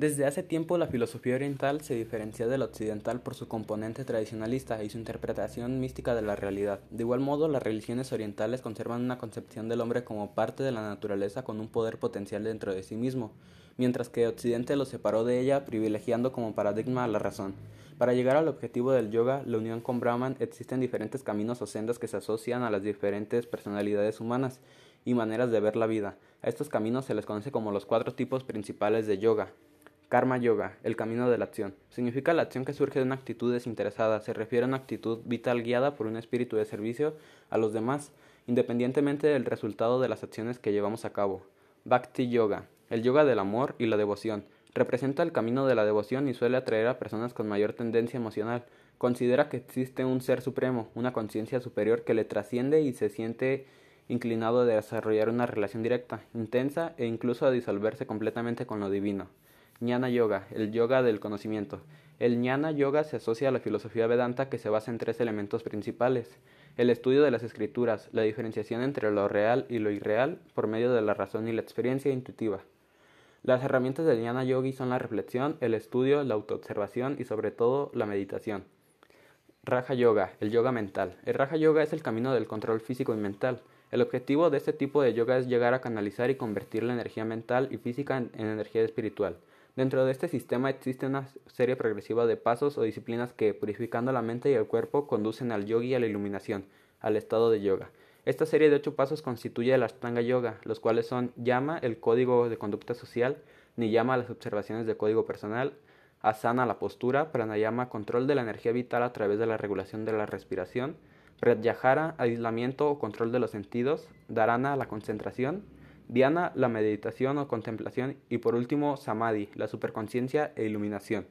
Desde hace tiempo la filosofía oriental se diferencia de la occidental por su componente tradicionalista y su interpretación mística de la realidad. De igual modo, las religiones orientales conservan una concepción del hombre como parte de la naturaleza con un poder potencial dentro de sí mismo, mientras que Occidente lo separó de ella privilegiando como paradigma a la razón. Para llegar al objetivo del yoga, la unión con Brahman, existen diferentes caminos o sendas que se asocian a las diferentes personalidades humanas y maneras de ver la vida. A estos caminos se les conoce como los cuatro tipos principales de yoga. Karma Yoga, el camino de la acción. Significa la acción que surge de una actitud desinteresada. Se refiere a una actitud vital guiada por un espíritu de servicio a los demás, independientemente del resultado de las acciones que llevamos a cabo. Bhakti Yoga, el yoga del amor y la devoción. Representa el camino de la devoción y suele atraer a personas con mayor tendencia emocional. Considera que existe un ser supremo, una conciencia superior que le trasciende y se siente inclinado a desarrollar una relación directa, intensa e incluso a disolverse completamente con lo divino. Jnana Yoga, el yoga del conocimiento. El Jnana Yoga se asocia a la filosofía Vedanta que se basa en tres elementos principales: el estudio de las escrituras, la diferenciación entre lo real y lo irreal por medio de la razón y la experiencia intuitiva. Las herramientas del Jnana Yogi son la reflexión, el estudio, la autoobservación y sobre todo la meditación. Raja Yoga, el yoga mental. El Raja Yoga es el camino del control físico y mental. El objetivo de este tipo de yoga es llegar a canalizar y convertir la energía mental y física en, en energía espiritual. Dentro de este sistema existe una serie progresiva de pasos o disciplinas que, purificando la mente y el cuerpo, conducen al yogi a la iluminación, al estado de yoga. Esta serie de ocho pasos constituye el Ashtanga Yoga, los cuales son Yama, el código de conducta social, Niyama, las observaciones de código personal, Asana, la postura, Pranayama, control de la energía vital a través de la regulación de la respiración, Pratyahara, aislamiento o control de los sentidos, Dharana, la concentración, Diana, la meditación o contemplación y por último Samadhi, la superconciencia e iluminación.